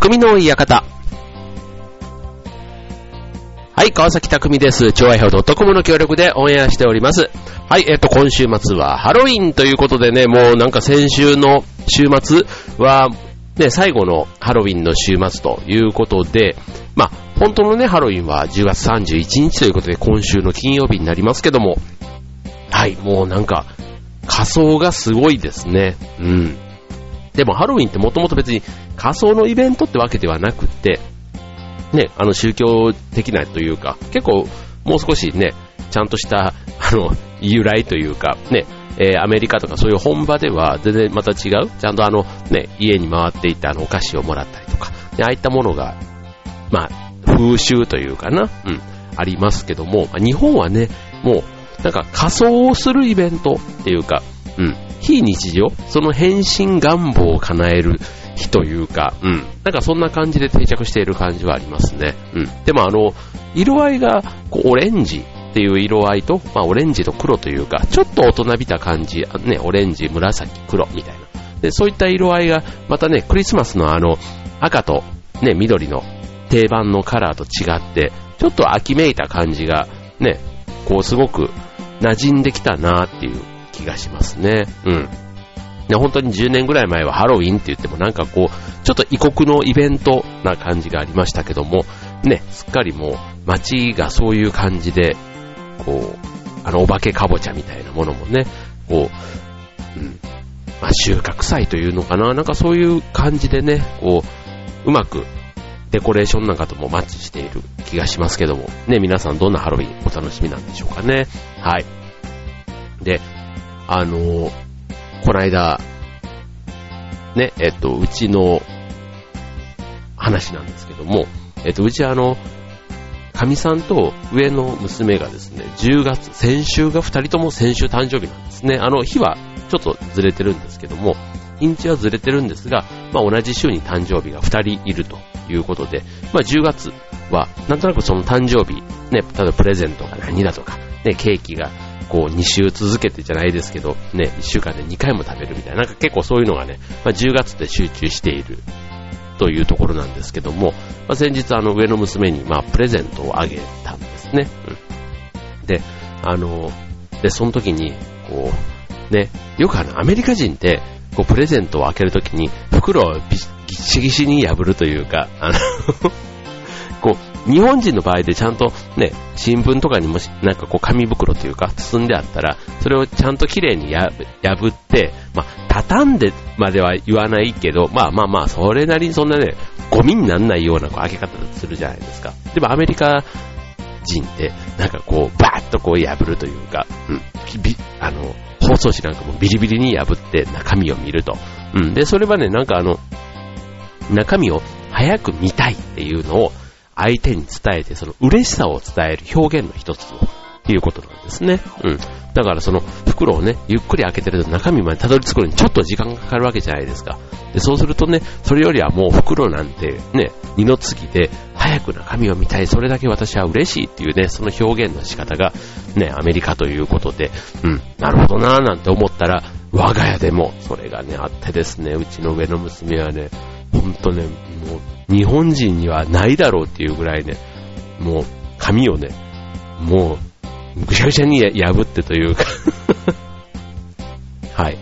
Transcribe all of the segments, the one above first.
匠の館。はい、川崎匠です。超愛表 .com の協力でオンエアしております。はい、えっと、今週末はハロウィンということでね、もうなんか先週の週末は、ね、最後のハロウィンの週末ということで、まあ、本当のね、ハロウィンは10月31日ということで、今週の金曜日になりますけども、はい、もうなんか、仮装がすごいですね。うん。でもハロウィンってもともと別に仮装のイベントってわけではなくって、ね、あの宗教的なというか、結構もう少しね、ちゃんとした、あの、由来というか、ね、えー、アメリカとかそういう本場では全然また違う、ちゃんとあの、ね、家に回っていたあのお菓子をもらったりとか、ね、ああいったものが、まあ、風習というかな、うん、ありますけども、まあ、日本はね、もう、なんか仮装をするイベントっていうか、うん、非日常、その変身願望を叶える日というか、うん。なんかそんな感じで定着している感じはありますね。うん。でもあの、色合いが、こう、オレンジっていう色合いと、まあ、オレンジと黒というか、ちょっと大人びた感じ、ね、オレンジ、紫、黒みたいな。で、そういった色合いが、またね、クリスマスのあの、赤と、ね、緑の定番のカラーと違って、ちょっと秋めいた感じが、ね、こうすごく馴染んできたなーっていう気がしますね。うん。ね、本当に10年ぐらい前はハロウィンって言ってもなんかこう、ちょっと異国のイベントな感じがありましたけども、ね、すっかりもう街がそういう感じで、こう、あのお化けかぼちゃみたいなものもね、こう、うん、まあ、収穫祭というのかな、なんかそういう感じでね、こう、うまくデコレーションなんかともマッチしている気がしますけども、ね、皆さんどんなハロウィンお楽しみなんでしょうかね。はい。で、あのーこの間、ね、えっと、うちの話なんですけども、えっと、うちあの、かみさんと上の娘がですね、10月、先週が2人とも先週誕生日なんですね。あの、日はちょっとずれてるんですけども、日にちはずれてるんですが、まあ同じ週に誕生日が2人いるということで、まあ10月は、なんとなくその誕生日、ね、例えばプレゼントが何だとか、ね、ケーキがこう2週続けてじゃないですけど、ね、1週間で2回も食べるみたいな、なんか結構そういうのがね、まあ、10月で集中しているというところなんですけども、まあ、先日あの上の娘にまあプレゼントをあげたんですね。うん、で、あの、で、その時に、こう、ね、よくあのアメリカ人って、こうプレゼントを開けるときに袋をぎっしぎしに破るというか、あのこう、日本人の場合でちゃんとね、新聞とかにもなんかこう紙袋というか包んであったら、それをちゃんと綺麗に破って、まあ、畳んでまでは言わないけど、まあまあまあ、それなりにそんなね、ゴミにならないようなこう開け方するじゃないですか。でもアメリカ人って、なんかこう、バーッとこう破るというか、うん、あの、放送紙なんかもビリビリに破って中身を見ると。うん。で、それはね、なんかあの、中身を早く見たいっていうのを、相手に伝えて、その嬉しさを伝える表現の一つということなんですね。うん。だからその袋をね、ゆっくり開けてると中身までたどり着くのにちょっと時間がかかるわけじゃないですか。で、そうするとね、それよりはもう袋なんてね、二の次で早く中身を見たい、それだけ私は嬉しいっていうね、その表現の仕方がね、アメリカということで、うん、なるほどなぁなんて思ったら、我が家でもそれがね、あってですね、うちの上の娘はね、ほんとね、もう日本人にはないだろうっていうぐらいね、もう紙をね、もうぐしゃぐしゃに破ってというか。はい、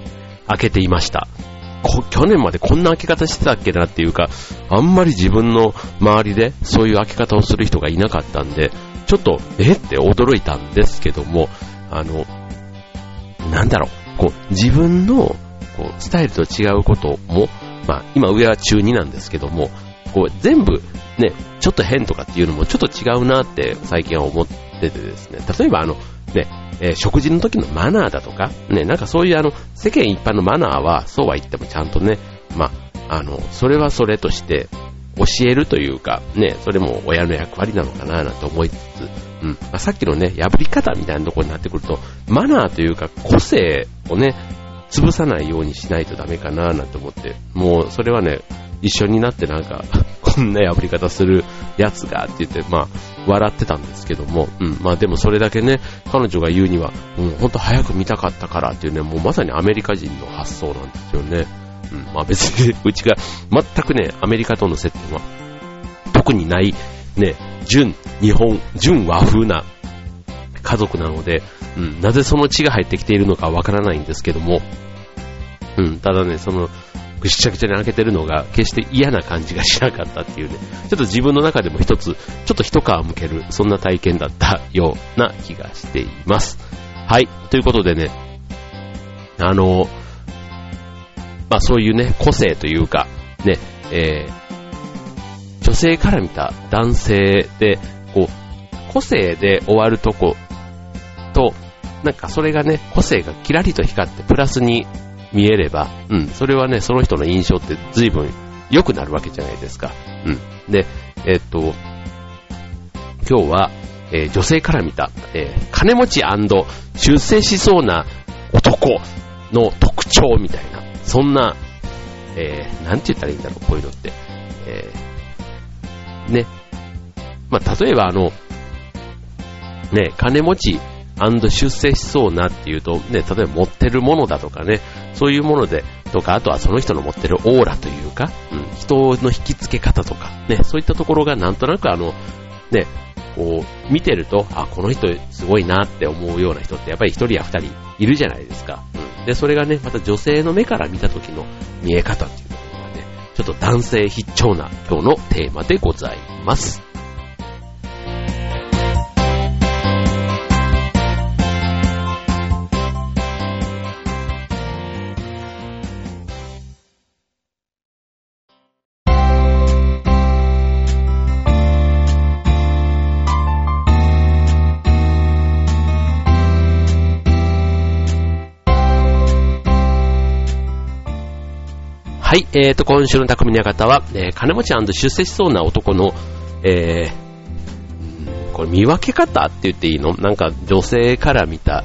開けていました。去年までこんな開け方してたっけなっていうか、あんまり自分の周りでそういう開け方をする人がいなかったんで、ちょっと、えって驚いたんですけども、あの、なんだろう、こう、自分の、こう、スタイルと違うことも、まあ、今上は中2なんですけども、こう、全部、ね、ちょっと変とかっていうのもちょっと違うなって最近は思っててですね、例えばあの、ね、えー、食事の時のマナーだとか、ね、なんかそういうあの、世間一般のマナーは、そうは言ってもちゃんとね、まあ、あの、それはそれとして教えるというか、ね、それも親の役割なのかななんて思いつつ、うん、まあ、さっきのね、破り方みたいなところになってくると、マナーというか個性をね、潰さないようにしないとダメかななんて思って、もうそれはね、一緒になってなんか、こんな破り方するやつがって言って、まあ、笑ってたんですけども、うん、まあでもそれだけね、彼女が言うには、うん、ほんと早く見たかったからっていうね、もうまさにアメリカ人の発想なんですよね。うん、まあ別に、うちが全くね、アメリカとの接点は特にない、ね、純日本、純和風な家族なので、うん、なぜその血が入ってきているのかわからないんですけども、うん、ただね、その、ぐしゃぐしゃに開けてるのが決して嫌な感じがしなかったっていうね、ちょっと自分の中でも一つ、ちょっと一皮むける、そんな体験だったような気がしています。はい、ということでね、あの、まあそういうね、個性というか、ね、えー、女性から見た男性で、こう、個性で終わるとこと、なんかそれがね、個性がキラリと光ってプラスに見えれば、うん、それはね、その人の印象って随分良くなるわけじゃないですか。うん。で、えっと、今日は、えー、女性から見た、えー、金持ち出世しそうな男の特徴みたいな、そんな、えー、なんて言ったらいいんだろう、こういうのって。えー、ね。まあ、例えばあの、ね、金持ち出世しそうなっていうと、ね、例えば持ってるものだとかね、そういうもので、とか、あとはその人の持ってるオーラというか、うん、人の引き付け方とか、ね、そういったところがなんとなくあの、ね、こう、見てると、あ、この人すごいなって思うような人ってやっぱり一人や二人いるじゃないですか。うん。で、それがね、また女性の目から見た時の見え方っていうところがね、ちょっと男性必聴な今日のテーマでございます。はい、えーと、今週の匠の館は、えー、金持ち出世しそうな男の、えー、これ見分け方って言っていいの？なんか女性から見た、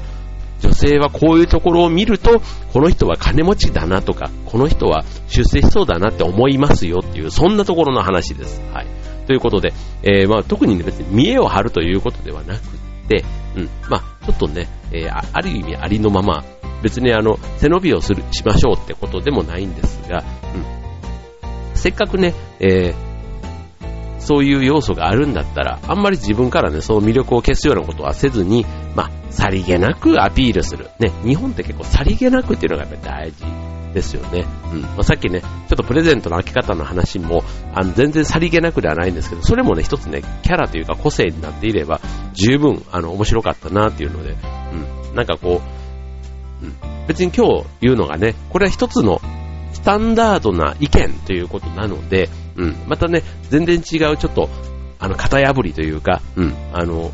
女性はこういうところを見ると、この人は金持ちだなとか、この人は出世しそうだなって思いますよっていう、そんなところの話です。はい。ということで、えー、まあ、特に、ね、別に見栄を張るということではなくて、うん、まあ、ちょっとね、えー、ある意味ありのまま、別にあの、背伸びをする、しましょうってことでもないんですが、うん。せっかくね、えー、そういう要素があるんだったら、あんまり自分からね、その魅力を消すようなことはせずに、まあ、さりげなくアピールする。ね、日本って結構さりげなくっていうのがやっぱり大事ですよね。うん。まあ、さっきね、ちょっとプレゼントの開け方の話も、あの、全然さりげなくではないんですけど、それもね、一つね、キャラというか個性になっていれば、十分、あの、面白かったなっていうので、うん。なんかこう、うん、別に今日言うのがね、これは一つのスタンダードな意見ということなので、うん、またね、全然違うちょっと、あの、型破りというか、うん、あの、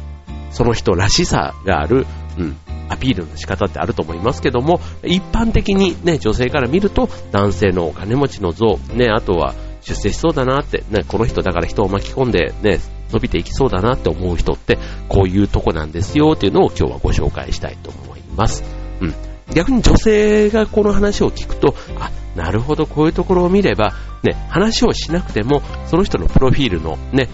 その人らしさがある、うん、アピールの仕方ってあると思いますけども、一般的にね、女性から見ると、男性のお金持ちの像、ね、あとは出世しそうだなって、ね、この人だから人を巻き込んで、ね、伸びていきそうだなって思う人って、こういうとこなんですよっていうのを今日はご紹介したいと思います。うん。逆に女性がこの話を聞くと、あ、なるほど、こういうところを見れば、ね、話をしなくても、その人のプロフィールのね、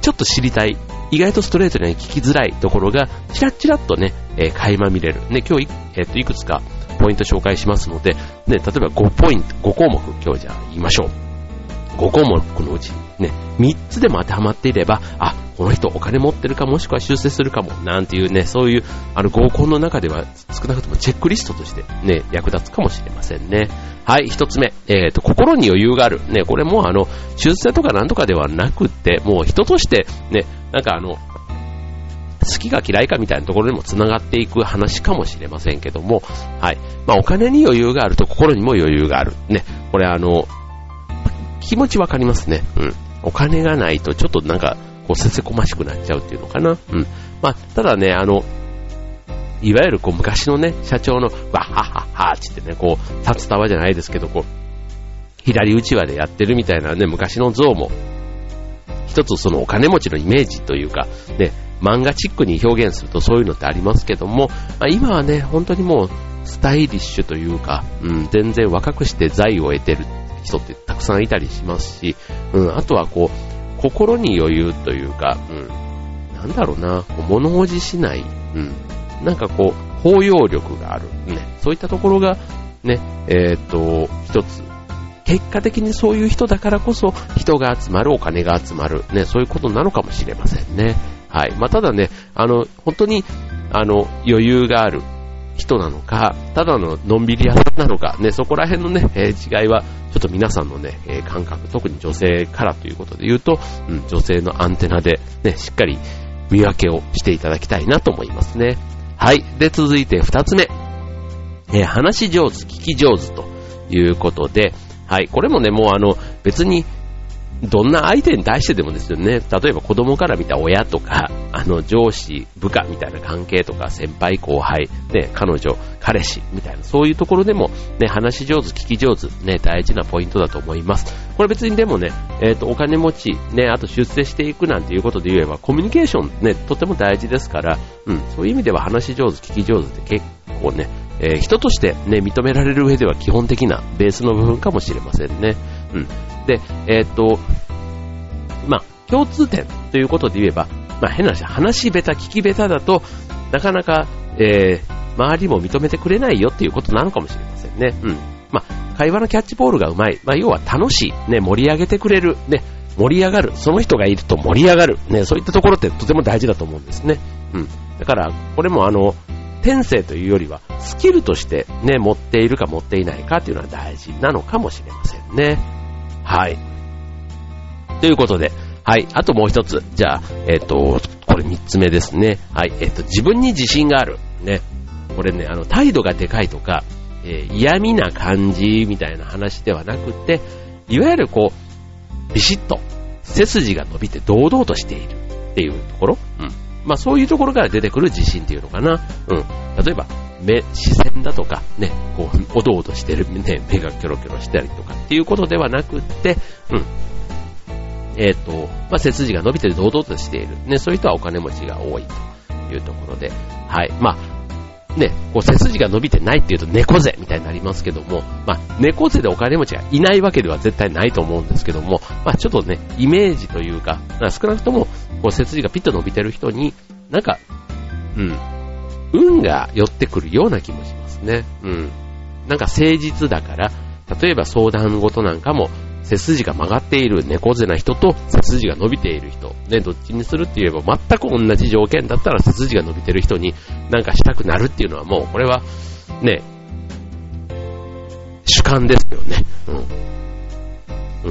ちょっと知りたい、意外とストレートには聞きづらいところが、チラッチラッとね、えー、垣間見れる。ね、今日、えっ、と、いくつかポイント紹介しますので、ね、例えば5ポイント、5項目、今日じゃあ言いましょう。5項目のうちね、3つでも当てはまっていれば、あ、この人お金持ってるかもしくは出世するかも、なんていうね、そういう、あの合コンの中では少なくともチェックリストとしてね、役立つかもしれませんね。はい、一つ目。えっ、ー、と、心に余裕がある。ね、これもあの、出世とかなんとかではなくって、もう人として、ね、なんかあの、好きか嫌いかみたいなところにも繋がっていく話かもしれませんけども、はい。まあ、お金に余裕があると心にも余裕がある。ね、これあの、気持ちわかりますね。うん。お金がないとちょっとなんか、こう、せせこましくなっちゃうっていうのかな。うん。まあ、ただね、あの、いわゆるこう昔のね、社長のわっはっはっはってね、こう、札束じゃないですけど、こう、左打ち輪でやってるみたいなね、昔の像も、一つそのお金持ちのイメージというか、ね、漫画チックに表現するとそういうのってありますけども、まあ、今はね、本当にもう、スタイリッシュというか、うん、全然若くして財を得てる人ってたくさんいたりしますし、うん、あとはこう、心に余裕というか、うん、なんだろうな、物おじしない、うん、なんかこう、包容力がある、ね、そういったところが、ね、えっ、と、一つ、結果的にそういう人だからこそ人が集まる、お金が集まる、ね、そういうことなのかもしれませんね。はい。まあ、ただね、あの、本当に、あの、余裕がある。人なのか、ただののんびり屋さんなのか、ね、そこら辺のね、えー、違いは、ちょっと皆さんのね、えー、感覚、特に女性からということで言うと、うん、女性のアンテナで、ね、しっかり見分けをしていただきたいなと思いますね。はい。で、続いて二つ目。えー、話し上手、聞き上手ということで、はい。これもね、もうあの、別に、どんな相手に対してでもですよね。例えば子供から見た親とか、あの上司、部下みたいな関係とか、先輩、後輩、ね、彼女、彼氏みたいな、そういうところでも、ね、話し上手、聞き上手、ね、大事なポイントだと思います。これ別にでもね、えっ、ー、と、お金持ち、ね、あと出世していくなんていうことで言えば、コミュニケーションね、とても大事ですから、うん、そういう意味では話し上手、聞き上手って結構ね、えー、人としてね、認められる上では基本的なベースの部分かもしれませんね。うん。で、えー、っと、まあ、共通点ということで言えば、まあ、変な話、話し下手、聞き下手だと、なかなか、えー、周りも認めてくれないよっていうことなのかもしれませんね。うん。まあ、会話のキャッチボールがうまい。まあ、要は楽しい。ね、盛り上げてくれる。ね、盛り上がる。その人がいると盛り上がる。ね、そういったところってとても大事だと思うんですね。うん。だから、これもあの、天性というよりは、スキルとしてね、持っているか持っていないかっていうのは大事なのかもしれませんね。はい。ということで、はい。あともう一つ。じゃあ、えっ、ー、と、これ三つ目ですね。はい。えっ、ー、と、自分に自信がある。ね。これね、あの、態度がでかいとか、えー、嫌味な感じみたいな話ではなくて、いわゆるこう、ビシッと、背筋が伸びて堂々としているっていうところ。うん。まあそういうところから出てくる自信っていうのかな。うん。例えば、目、視線だとか、ね、こう、おどおどしてる、ね、目がキョロキョロしたりとかっていうことではなくって、うん。えっ、ー、と、まあ背筋が伸びて堂々としている。ね、そういう人はお金持ちが多いというところで、はい。まあ、ね、こう背筋が伸びてないっていうと猫背みたいになりますけども、まあ、猫背でお金持ちがいないわけでは絶対ないと思うんですけども、まあ、ちょっとね、イメージというか、少なくとも、こう背筋がピッと伸びてる人に、なんか、うん、運が寄ってくるような気もしますね。うん。なんか誠実だから、例えば相談事なんかも、背筋が曲がっている猫背な人と背筋が伸びている人、ね、どっちにするって言えば全く同じ条件だったら背筋が伸びてる人になんかしたくなるっていうのはもうこれはね、主観ですよね。うん。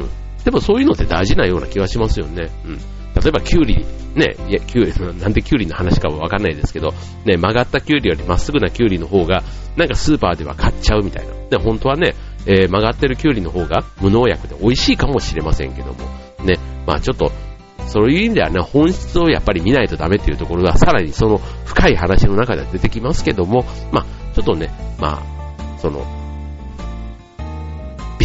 うん。でもそういうのって大事なような気はしますよね。うん。例えばキュウリ、ね、いや、キュウリ、なんでキュウリの話かはわかんないですけど、ね、曲がったキュウリよりまっすぐなキュウリの方が、なんかスーパーでは買っちゃうみたいな。で、本当はね、えー、曲がってるキュウリの方が無農薬で美味しいかもしれませんけども、ね、まあちょっと、そういう意味ではね、本質をやっぱり見ないとダメっていうところが、さらにその深い話の中では出てきますけども、まあちょっとね、まあ、その、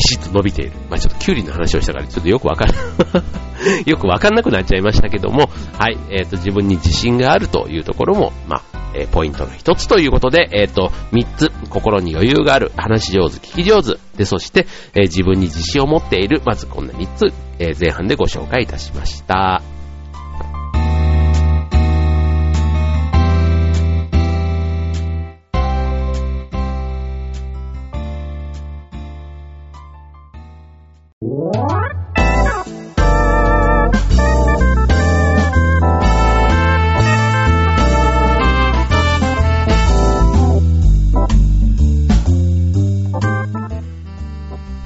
ビシッと伸びている。まあちょっとキュウリの話をしたから、ちょっとよくわかん。よくわかんなくなっちゃいましたけども、はい、えっ、ー、と、自分に自信があるというところも、まあ、えー、ポイントの一つということで、えっ、ー、と、三つ、心に余裕がある、話し上手、聞き上手、で、そして、えー、自分に自信を持っている、まずこんな三つ、え前半でご紹介いたしました。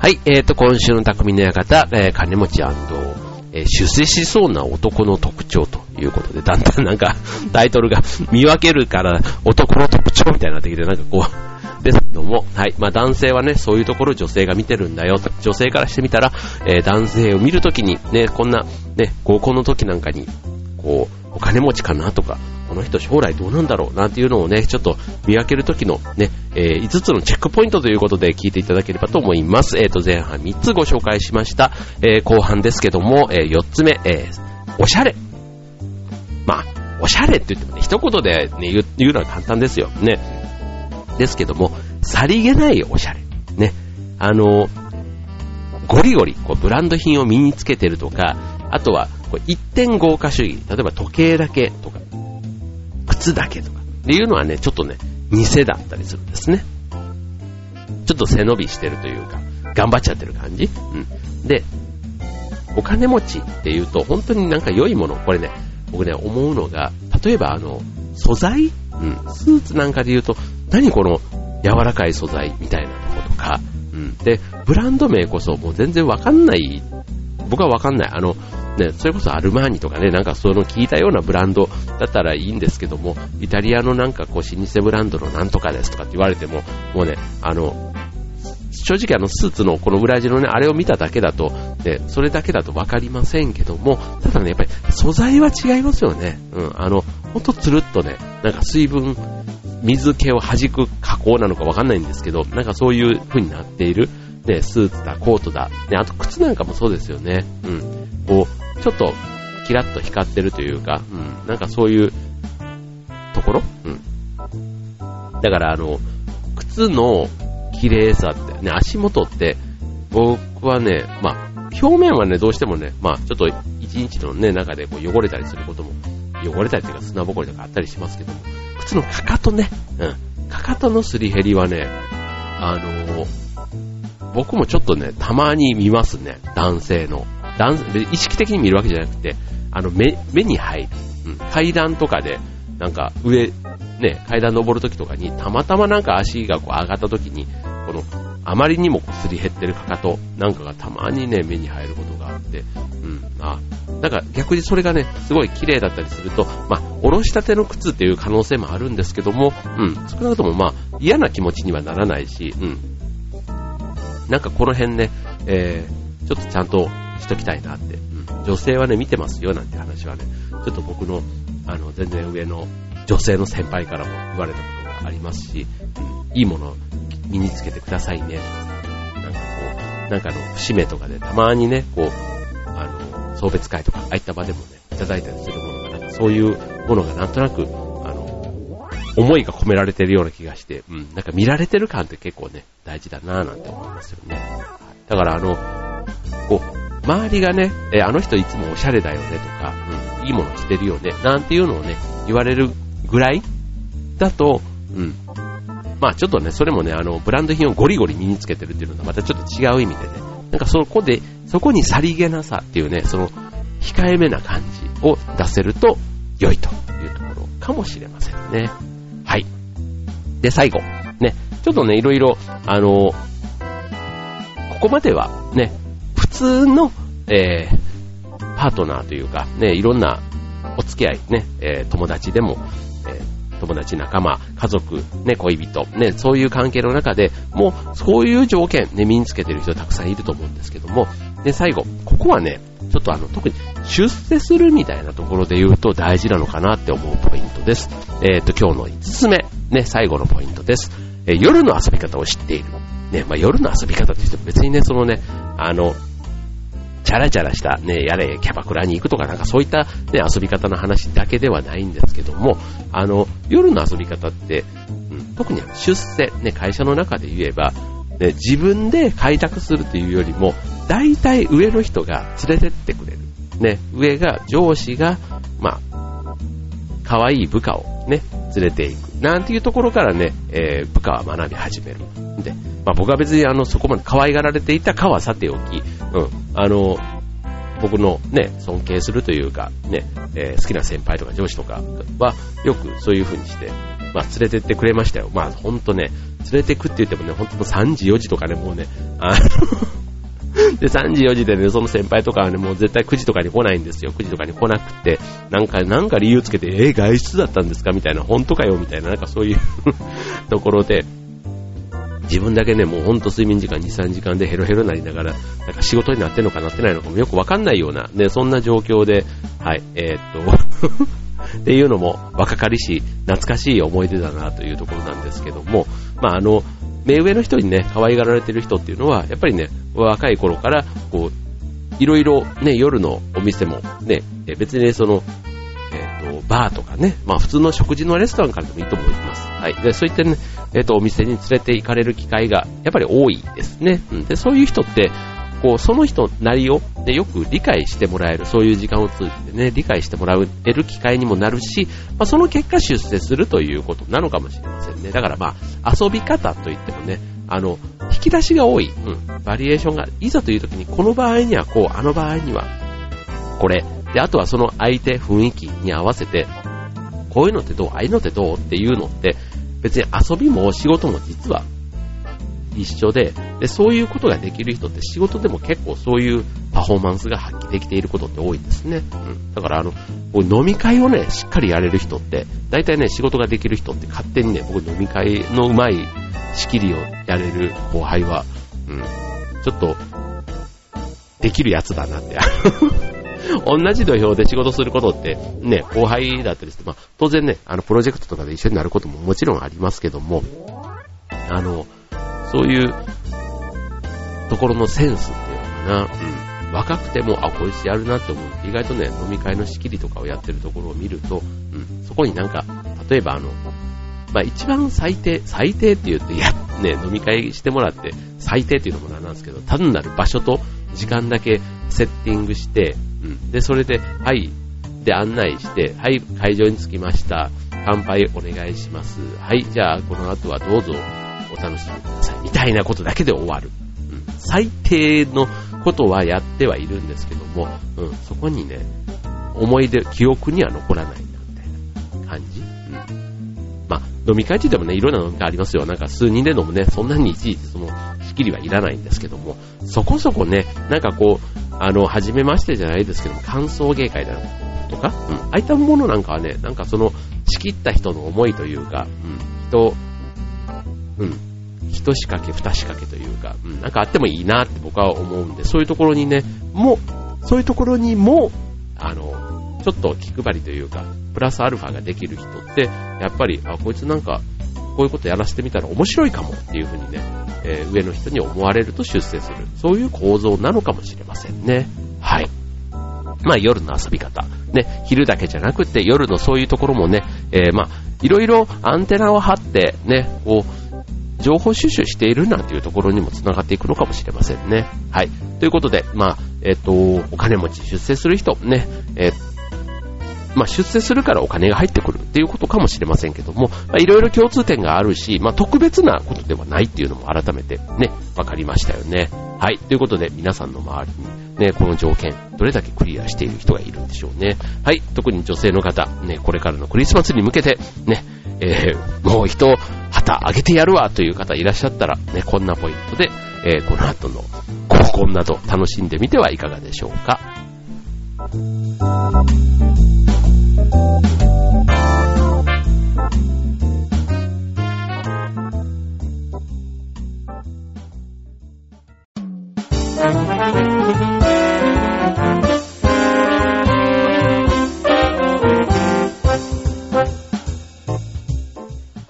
はい、えーと、今週の匠の館、えー、金持ちえー、出世しそうな男の特徴ということで、だんだんなんか、タイトルが見分けるから男の特徴みたいになってきて、なんかこう、ですけども、はい。まあ男性はね、そういうところ女性が見てるんだよと。女性からしてみたら、えー、男性を見るときに、ね、こんな、ね、合コンの時なんかに、こう、お金持ちかなとか、この人将来どうなんだろうなんていうのをね、ちょっと見分けるときのね、えー、5つのチェックポイントということで聞いていただければと思います。えっ、ー、と、前半3つご紹介しました。えー、後半ですけども、え4つ目、えおしゃれ。まあ、おしゃれって言ってもね、一言でね、言う言うのは簡単ですよ。ね。ですけども、さりげないおしゃれ。ね。あの、ゴリゴリ、こう、ブランド品を身につけてるとか、あとは、これ一点豪華主義。例えば時計だけとか、靴だけとか。っていうのはね、ちょっとね、偽だったりするんですね。ちょっと背伸びしてるというか、頑張っちゃってる感じ。うん。で、お金持ちっていうと、本当になんか良いもの、これね、僕ね、思うのが、例えばあの、素材？うん。スーツなんかで言うと、何この柔らかい素材みたいなとことか、うん。で、ブランド名こそもう全然わかんない、僕はわかんない。あの、ね、それこそアルマーニとかね、なんかその聞いたようなブランドだったらいいんですけども、イタリアのなんかこう老舗ブランドのなんとかですとかって言われても、もうね、あの、正直あのスーツのこの裏地のね、あれを見ただけだと、ね、それだけだとわかりませんけども、ただね、やっぱり素材は違いますよね。うん、あの、ほんとつるっとね、なんか水分、水気を弾く加工なのかわかんないんですけど、なんかそういう風になっている、ね、スーツだ、コートだ、ね、あと靴なんかもそうですよね。うん。こう、ちょっと、キラッと光ってるというか、うん、なんかそういうところ？うん。だからあの、靴の綺麗さって、ね、足元って、僕はね、まあ、表面はね、どうしてもね、まあ、ちょっと一日のね、中でこう汚れたりすることも、汚れたりというか砂ぼこりとかあったりしますけども、靴のかかとね、うん、かかとのすり減りはね、あのー、僕もちょっとね、たまに見ますね、男性の。男意識的に見るわけじゃなくて、あの、目、目に入る。うん、階段とかで、なんか上、ね、階段登るときとかに、たまたまなんか足がこう上がったときに、この、あまりにもすり減ってるかかとなんかがたまにね、目に入ることがあって、うん、あ、なんか逆にそれがね、すごい綺麗だったりすると、まあ、おろしたての靴っていう可能性もあるんですけども、うん、少なくともまあ、嫌な気持ちにはならないし、うん。なんかこの辺ね、えー、ちょっとちゃんとしときたいなって、うん、女性はね、見てますよなんて話はね、ちょっと僕の、あの、全然上の女性の先輩からも言われたことがありますし、うん、いいもの身につけてくださいね。なんかこう、なんかの節目とかでたまにね、こう、あの、送別会とか、ああいった場でもね、いただいたりするものが、なんかそういうものがなんとなく、あの、思いが込められてるような気がして、うん、なんか見られてる感って結構ね、大事だなぁなんて思いますよね。だからあの、こう、周りがね、えあの人いつもおしゃれだよねとか、うん、いいもの着てるよね、なんていうのをね、言われるぐらいだと、うん。まあちょっとね、それもね、あの、ブランド品をゴリゴリ身につけてるっていうのはまたちょっと違う意味でね、なんかそこで、そこにさりげなさっていうね、その、控えめな感じを出せると良いというところかもしれませんね。はい。で、最後。ね、ちょっとね、いろいろ、あの、ここまでは通の、えー、パートナーというか、ね、いろんなお付き合い、ね、えー、友達でも、えー、友達、仲間、家族、ね、恋人、ね、そういう関係の中で、もう、そういう条件、ね、身につけてる人たくさんいると思うんですけども、で、最後、ここはね、ちょっとあの、特に出世するみたいなところで言うと大事なのかなって思うポイントです。えっ、ー、と、今日の5つ目、ね、最後のポイントです。えー、夜の遊び方を知っている。ね、まあ、夜の遊び方としても別にね、そのね、あの、チャラチャラした、ね、やれ、キャバクラに行くとかなんかそういった、ね、遊び方の話だけではないんですけども、あの、夜の遊び方って、うん、特に出世、ね、会社の中で言えば、ね、自分で開拓するというよりも、大体上の人が連れてってくれる。ね、上が、上司が、まあ、可愛い部下をね、連れていく。なんていうところからね、えー、部下は学び始める。で、まあ僕は別にあの、そこまで可愛がられていたかはさておき、うん、あの、僕のね、尊敬するというか、ね、えー、好きな先輩とか上司とかは、よくそういう風にして、まあ連れてってくれましたよ。まあほんとね、連れてくって言ってもね、ほんともう3時4時とかね、もうね、あの で、3時4時でね、その先輩とかはね、もう絶対9時とかに来ないんですよ。9時とかに来なくて、なんか、なんか理由つけて、えー、外出だったんですか？みたいな、本当かよ？みたいな、なんかそういう ところで、自分だけね、もうほんと睡眠時間2、3時間でヘロヘロなりながら、なんか仕事になってんのかなってないのかもよくわかんないような、ね、そんな状況で、はい、えー、っと っていうのも若かりし、懐かしい思い出だなというところなんですけども、まああの、目上の人にね、可愛がられてる人っていうのは、やっぱりね、若い頃から、こう、いろいろね、夜のお店もね、別に、その、バーとかね、まあ普通の食事のレストランからでもいいと思います。はい。で、そういったね、えっ、ー、と、お店に連れて行かれる機会が、やっぱり多いですね。うん。で、そういう人って、こう、その人なりを、ね、よく理解してもらえる、そういう時間を通じてね、理解してもらえる機会にもなるし、まあ、その結果出世するということなのかもしれませんね。だからまあ、遊び方といってもね、あの、引き出しが多い、うん、バリエーションが、いざという時にこの場合にはこう、あの場合にはこれ。で、あとはその相手、雰囲気に合わせて、こういうのってどうああいうのってどうっていうのって、別に遊びも仕事も実は一緒でで、そういうことができる人って仕事でも結構そういうパフォーマンスが発揮できていることって多いんですね。うん。だからあの、飲み会をね、しっかりやれる人って、大体ね、仕事ができる人って勝手にね、僕飲み会のうまい仕切りをやれる後輩は、うん、ちょっと、できるやつだなって。同じ土俵で仕事することって、ね、後輩だったりして、まあ、当然ね、あの、プロジェクトとかで一緒になることももちろんありますけども、あの、そういうところのセンスっていうのかな、うん、若くても、あ、こいつやるなって思う。意外とね、飲み会の仕切りとかをやってるところを見ると、うん、そこになんか、例えばあの、まあ一番最低、最低って言って、いや、ね、飲み会してもらって、最低っていうのもなんなんですけど、単なる場所と時間だけセッティングして、うん、で、それで、はい、で案内して、はい、会場に着きました。乾杯お願いします。はい、じゃあこの後はどうぞお楽しみください。みたいなことだけで終わる。うん、最低のことはやってはいるんですけども、うん、そこにね、思い出、記憶には残らないな、みたいな感じ。うん。まあ、飲み会って言ってもね、いろんな飲み会ありますよ。なんか数人で飲むね、そんなにいちいちその、仕切りはいらないんですけども、そこそこね、なんかこう、あの、初めましてじゃないですけども、感想芸会だとか、うん、ああいったものなんかはね、なんかその、仕切った人の思いというか、うん、人、うん、一仕掛け二仕掛けというか、うん、なんかあってもいいなって僕は思うんで、そういうところにね、もう、そういうところにも、あの、ちょっと気配りというか、プラスアルファができる人って、やっぱり、あ、こいつなんか、こういうことやらせてみたら面白いかもっていうふうにね、えー、上の人に思われると出世する。そういう構造なのかもしれませんね。はい。まあ夜の遊び方。ね、昼だけじゃなくて夜のそういうところもね、えー、まあ、いろいろアンテナを張って、ね、こう、情報収集しているなんていうところにも繋がっていくのかもしれませんね。はい。ということで、まあ、えっ、ー、と、お金持ち出世する人、ね、えー、まあ、出世するからお金が入ってくるっていうことかもしれませんけども、まあ、いろいろ共通点があるし、まあ、特別なことではないっていうのも改めてね、わかりましたよね。はい。ということで、皆さんの周りにね、この条件、どれだけクリアしている人がいるんでしょうね。はい。特に女性の方、ね、これからのクリスマスに向けて、ね、えー、もう人、旗あげてやるわという方いらっしゃったら、ね、こんなポイントで、えー、この後の合コンなど楽しんでみてはいかがでしょうか。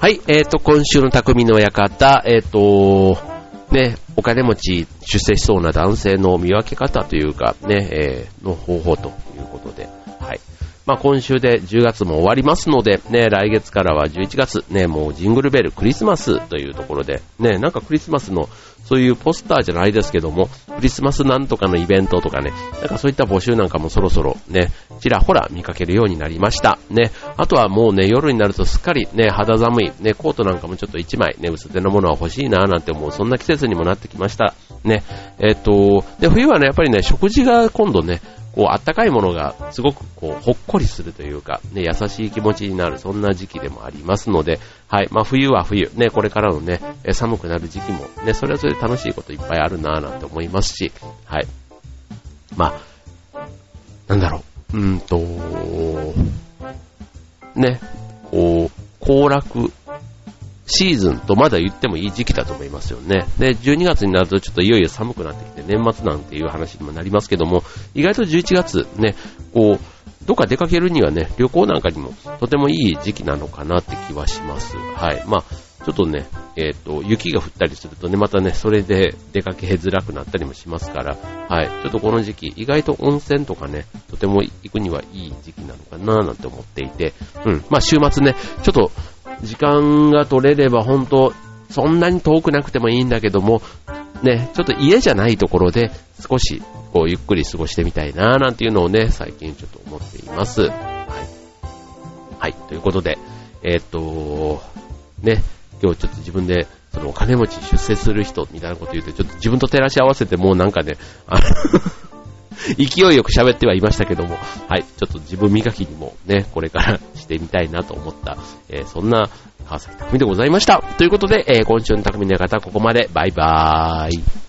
はい、えっ、ー、と、今週の匠の館、えっ、ー、と、ね、お金持ち出世しそうな男性の見分け方というか、ね、えー、の方法ということで、まあ、今週で10月も終わりますので、ね、来月からは11月、ね、もうジングルベルクリスマスというところで、ね、なんかクリスマスのそういうポスターじゃないですけども、クリスマスなんとかのイベントとかね、なんかそういった募集なんかもそろそろね、ちらほら見かけるようになりました。ね、あとはもうね、夜になるとすっかりね、肌寒い、ね、コートなんかもちょっと1枚ね、薄手のものは欲しいなぁなんて思う、そんな季節にもなってきました。ね、えっと、で、冬はね、やっぱりね、食事が今度ね、こう、あったかいものがすごくこう、ほっこりするというか、ね、優しい気持ちになる、そんな時期でもありますので、はい、まあ冬は冬、ね、これからのね、寒くなる時期も、ね、それはそれで楽しいこといっぱいあるなぁなんて思いますし、はい。まあ、なんだろう、うーんと、ね、こう、行楽シーズンとまだ言ってもいい時期だと思いますよね。で、12月になるとちょっといよいよ寒くなってきて年末なんていう話にもなりますけども、意外と11月ね、こう、どっか出かけるにはね、旅行なんかにもとてもいい時期なのかなって気はします。はい。まあ、ちょっとね、えっ、ー、と、雪が降ったりするとね、またね、それで出かけづらくなったりもしますから、はい。ちょっとこの時期、意外と温泉とかね、とても行くにはいい時期なのかななんて思っていて、うん。まあ週末ね、ちょっと時間が取れれば本当、そんなに遠くなくてもいいんだけども、ね、ちょっと家じゃないところで少しこうゆっくり過ごしてみたいななんていうのをね、最近ちょっと思っています。はい。はい、ということで、えー、っと、ね、今日ちょっと自分でそのお金持ち出世する人みたいなこと言うと、ちょっと自分と照らし合わせてもうなんかね、あの勢いよく喋ってはいましたけども、はい、ちょっと自分磨きにもね、これから してみたいなと思った、えー、そんな川崎匠でございました。ということで、えー、今週の匠の方、ここまで。バイバーイ。